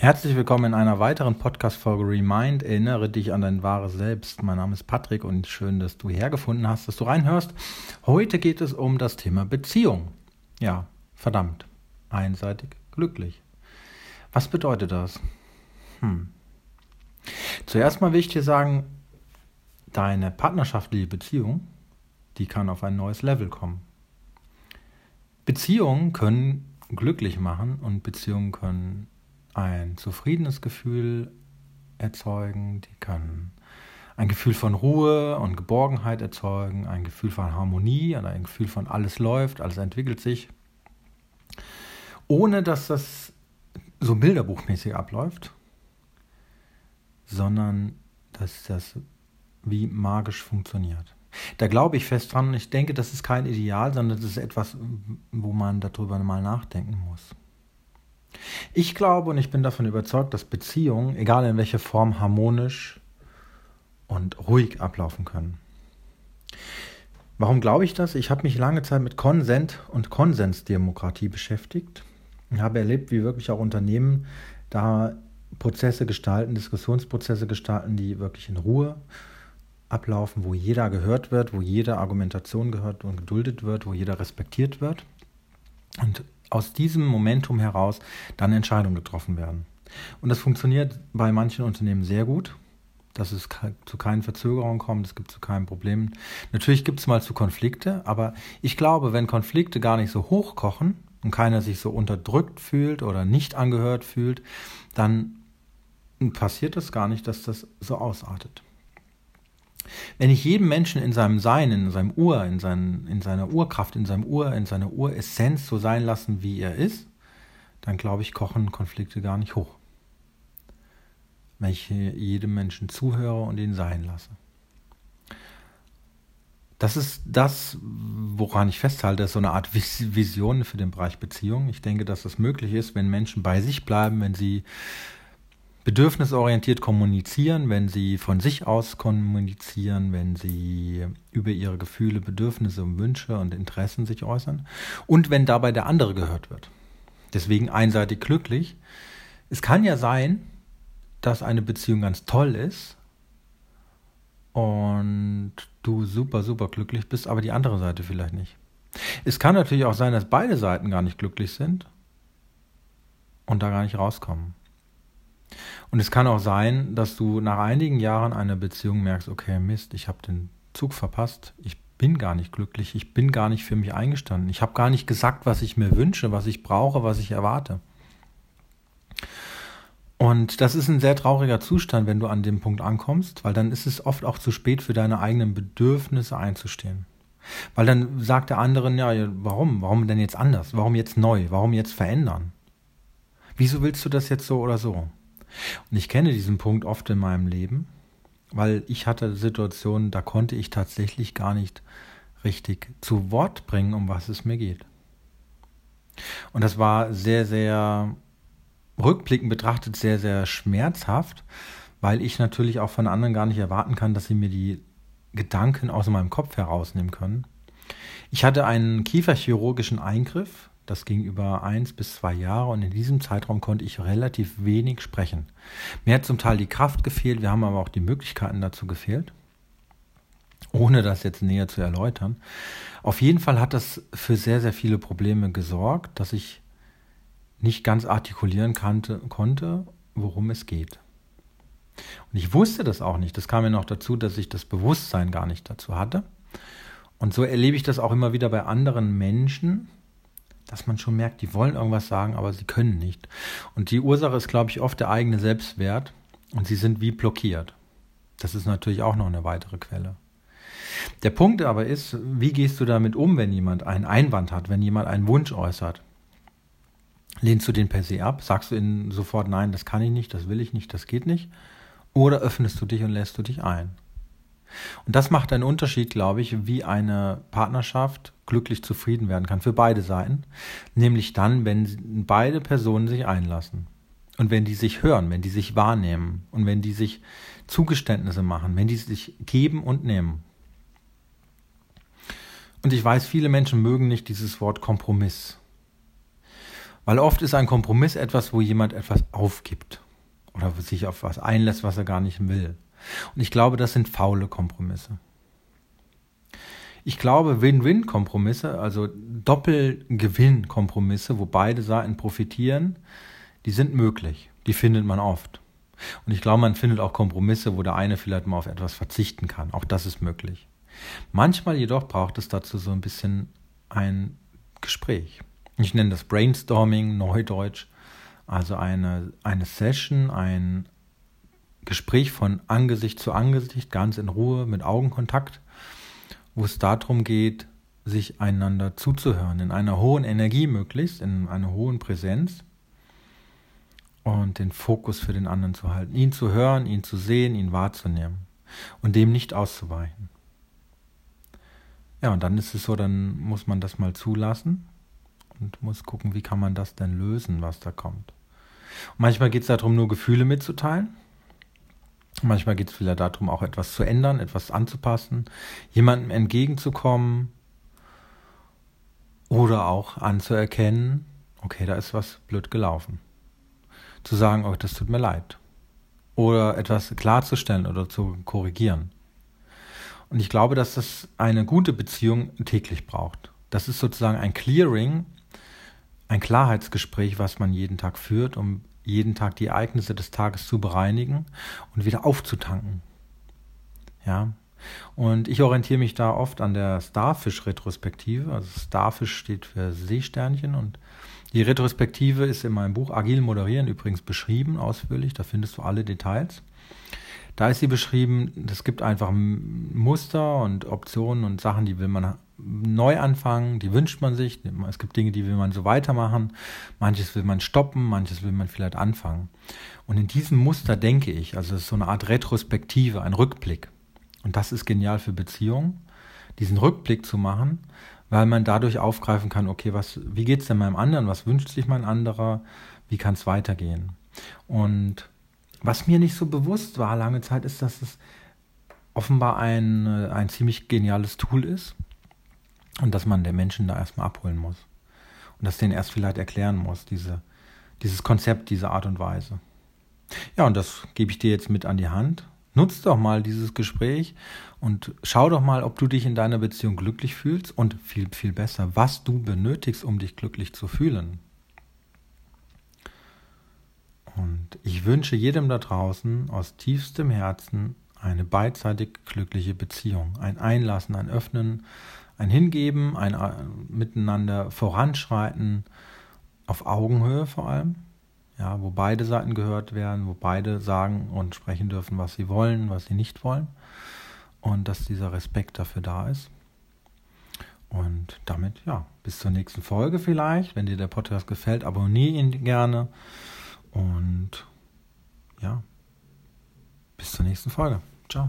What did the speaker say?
Herzlich willkommen in einer weiteren Podcast-Folge Remind. Erinnere dich an dein wahres Selbst. Mein Name ist Patrick und schön, dass du hergefunden hast, dass du reinhörst. Heute geht es um das Thema Beziehung. Ja, verdammt. Einseitig glücklich. Was bedeutet das? Hm. Zuerst mal will ich dir sagen, deine partnerschaftliche Beziehung, die kann auf ein neues Level kommen. Beziehungen können glücklich machen und Beziehungen können ein zufriedenes Gefühl erzeugen, die kann ein Gefühl von Ruhe und Geborgenheit erzeugen, ein Gefühl von Harmonie und ein Gefühl von alles läuft, alles entwickelt sich, ohne dass das so bilderbuchmäßig abläuft, sondern dass das wie magisch funktioniert. Da glaube ich fest dran und ich denke, das ist kein Ideal, sondern das ist etwas, wo man darüber mal nachdenken muss. Ich glaube und ich bin davon überzeugt, dass Beziehungen, egal in welcher Form, harmonisch und ruhig ablaufen können. Warum glaube ich das? Ich habe mich lange Zeit mit Konsent und Konsensdemokratie beschäftigt und habe erlebt, wie wirklich auch Unternehmen da Prozesse gestalten, Diskussionsprozesse gestalten, die wirklich in Ruhe ablaufen, wo jeder gehört wird, wo jede Argumentation gehört und geduldet wird, wo jeder respektiert wird. Und aus diesem Momentum heraus dann Entscheidungen getroffen werden. Und das funktioniert bei manchen Unternehmen sehr gut, dass es zu keinen Verzögerungen kommt, es gibt zu keinen Problemen. Natürlich gibt es mal zu Konflikte, aber ich glaube, wenn Konflikte gar nicht so hochkochen und keiner sich so unterdrückt fühlt oder nicht angehört fühlt, dann passiert es gar nicht, dass das so ausartet. Wenn ich jedem Menschen in seinem Sein, in seinem Ur, in, seinen, in seiner Urkraft, in seinem Ur, in seiner Uressenz so sein lassen, wie er ist, dann glaube ich, kochen Konflikte gar nicht hoch. Wenn ich jedem Menschen zuhöre und ihn sein lasse. Das ist das, woran ich festhalte, ist so eine Art Vision für den Bereich Beziehung. Ich denke, dass das möglich ist, wenn Menschen bei sich bleiben, wenn sie bedürfnisorientiert kommunizieren, wenn sie von sich aus kommunizieren, wenn sie über ihre Gefühle, Bedürfnisse und Wünsche und Interessen sich äußern und wenn dabei der andere gehört wird. Deswegen einseitig glücklich. Es kann ja sein, dass eine Beziehung ganz toll ist und du super, super glücklich bist, aber die andere Seite vielleicht nicht. Es kann natürlich auch sein, dass beide Seiten gar nicht glücklich sind und da gar nicht rauskommen. Und es kann auch sein, dass du nach einigen Jahren einer Beziehung merkst, okay, Mist, ich habe den Zug verpasst, ich bin gar nicht glücklich, ich bin gar nicht für mich eingestanden, ich habe gar nicht gesagt, was ich mir wünsche, was ich brauche, was ich erwarte. Und das ist ein sehr trauriger Zustand, wenn du an dem Punkt ankommst, weil dann ist es oft auch zu spät für deine eigenen Bedürfnisse einzustehen. Weil dann sagt der andere, ja, warum? Warum denn jetzt anders? Warum jetzt neu? Warum jetzt verändern? Wieso willst du das jetzt so oder so? Und ich kenne diesen Punkt oft in meinem Leben, weil ich hatte Situationen, da konnte ich tatsächlich gar nicht richtig zu Wort bringen, um was es mir geht. Und das war sehr, sehr rückblickend betrachtet sehr, sehr schmerzhaft, weil ich natürlich auch von anderen gar nicht erwarten kann, dass sie mir die Gedanken aus meinem Kopf herausnehmen können. Ich hatte einen kieferchirurgischen Eingriff das ging über eins bis zwei Jahre und in diesem Zeitraum konnte ich relativ wenig sprechen. Mir hat zum Teil die Kraft gefehlt, wir haben aber auch die Möglichkeiten dazu gefehlt, ohne das jetzt näher zu erläutern. Auf jeden Fall hat das für sehr, sehr viele Probleme gesorgt, dass ich nicht ganz artikulieren kannte, konnte, worum es geht. Und ich wusste das auch nicht. Das kam mir noch dazu, dass ich das Bewusstsein gar nicht dazu hatte. Und so erlebe ich das auch immer wieder bei anderen Menschen, dass man schon merkt, die wollen irgendwas sagen, aber sie können nicht. Und die Ursache ist, glaube ich, oft der eigene Selbstwert und sie sind wie blockiert. Das ist natürlich auch noch eine weitere Quelle. Der Punkt aber ist, wie gehst du damit um, wenn jemand einen Einwand hat, wenn jemand einen Wunsch äußert? Lehnst du den per se ab? Sagst du ihnen sofort, nein, das kann ich nicht, das will ich nicht, das geht nicht? Oder öffnest du dich und lässt du dich ein? Und das macht einen Unterschied, glaube ich, wie eine Partnerschaft glücklich zufrieden werden kann für beide Seiten. Nämlich dann, wenn beide Personen sich einlassen. Und wenn die sich hören, wenn die sich wahrnehmen und wenn die sich Zugeständnisse machen, wenn die sich geben und nehmen. Und ich weiß, viele Menschen mögen nicht dieses Wort Kompromiss. Weil oft ist ein Kompromiss etwas, wo jemand etwas aufgibt oder sich auf was einlässt, was er gar nicht will. Und ich glaube, das sind faule Kompromisse. Ich glaube, Win-Win-Kompromisse, also Doppelgewinn-Kompromisse, wo beide Seiten profitieren, die sind möglich. Die findet man oft. Und ich glaube, man findet auch Kompromisse, wo der eine vielleicht mal auf etwas verzichten kann. Auch das ist möglich. Manchmal jedoch braucht es dazu so ein bisschen ein Gespräch. Ich nenne das Brainstorming, Neudeutsch. Also eine, eine Session, ein Gespräch von Angesicht zu Angesicht, ganz in Ruhe, mit Augenkontakt, wo es darum geht, sich einander zuzuhören, in einer hohen Energie möglichst, in einer hohen Präsenz und den Fokus für den anderen zu halten, ihn zu hören, ihn zu sehen, ihn wahrzunehmen und dem nicht auszuweichen. Ja, und dann ist es so, dann muss man das mal zulassen und muss gucken, wie kann man das denn lösen, was da kommt. Und manchmal geht es darum, nur Gefühle mitzuteilen. Manchmal geht es wieder darum, auch etwas zu ändern, etwas anzupassen, jemandem entgegenzukommen oder auch anzuerkennen, okay, da ist was blöd gelaufen. Zu sagen, oh, das tut mir leid. Oder etwas klarzustellen oder zu korrigieren. Und ich glaube, dass das eine gute Beziehung täglich braucht. Das ist sozusagen ein Clearing, ein Klarheitsgespräch, was man jeden Tag führt, um jeden Tag die Ereignisse des Tages zu bereinigen und wieder aufzutanken. Ja. Und ich orientiere mich da oft an der Starfish-Retrospektive. Also Starfish steht für Seesternchen und die Retrospektive ist in meinem Buch Agil Moderieren übrigens beschrieben, ausführlich. Da findest du alle Details. Da ist sie beschrieben, es gibt einfach Muster und Optionen und Sachen, die will man neu anfangen, die wünscht man sich. Es gibt Dinge, die will man so weitermachen. Manches will man stoppen, manches will man vielleicht anfangen. Und in diesem Muster denke ich, also es ist so eine Art Retrospektive, ein Rückblick. Und das ist genial für Beziehungen, diesen Rückblick zu machen, weil man dadurch aufgreifen kann, okay, was, wie geht es denn meinem anderen? Was wünscht sich mein anderer? Wie kann es weitergehen? Und was mir nicht so bewusst war lange Zeit, ist, dass es offenbar ein, ein ziemlich geniales Tool ist und dass man den Menschen da erstmal abholen muss. Und das denen erst vielleicht erklären muss, diese, dieses Konzept, diese Art und Weise. Ja, und das gebe ich dir jetzt mit an die Hand. Nutz doch mal dieses Gespräch und schau doch mal, ob du dich in deiner Beziehung glücklich fühlst und viel, viel besser, was du benötigst, um dich glücklich zu fühlen. Und ich wünsche jedem da draußen aus tiefstem Herzen eine beidseitig glückliche Beziehung, ein Einlassen, ein Öffnen, ein Hingeben, ein äh, Miteinander voranschreiten, auf Augenhöhe vor allem, ja, wo beide Seiten gehört werden, wo beide sagen und sprechen dürfen, was sie wollen, was sie nicht wollen und dass dieser Respekt dafür da ist. Und damit, ja, bis zur nächsten Folge vielleicht. Wenn dir der Podcast gefällt, abonniere ihn gerne. Und ja, bis zur nächsten Folge. Ciao.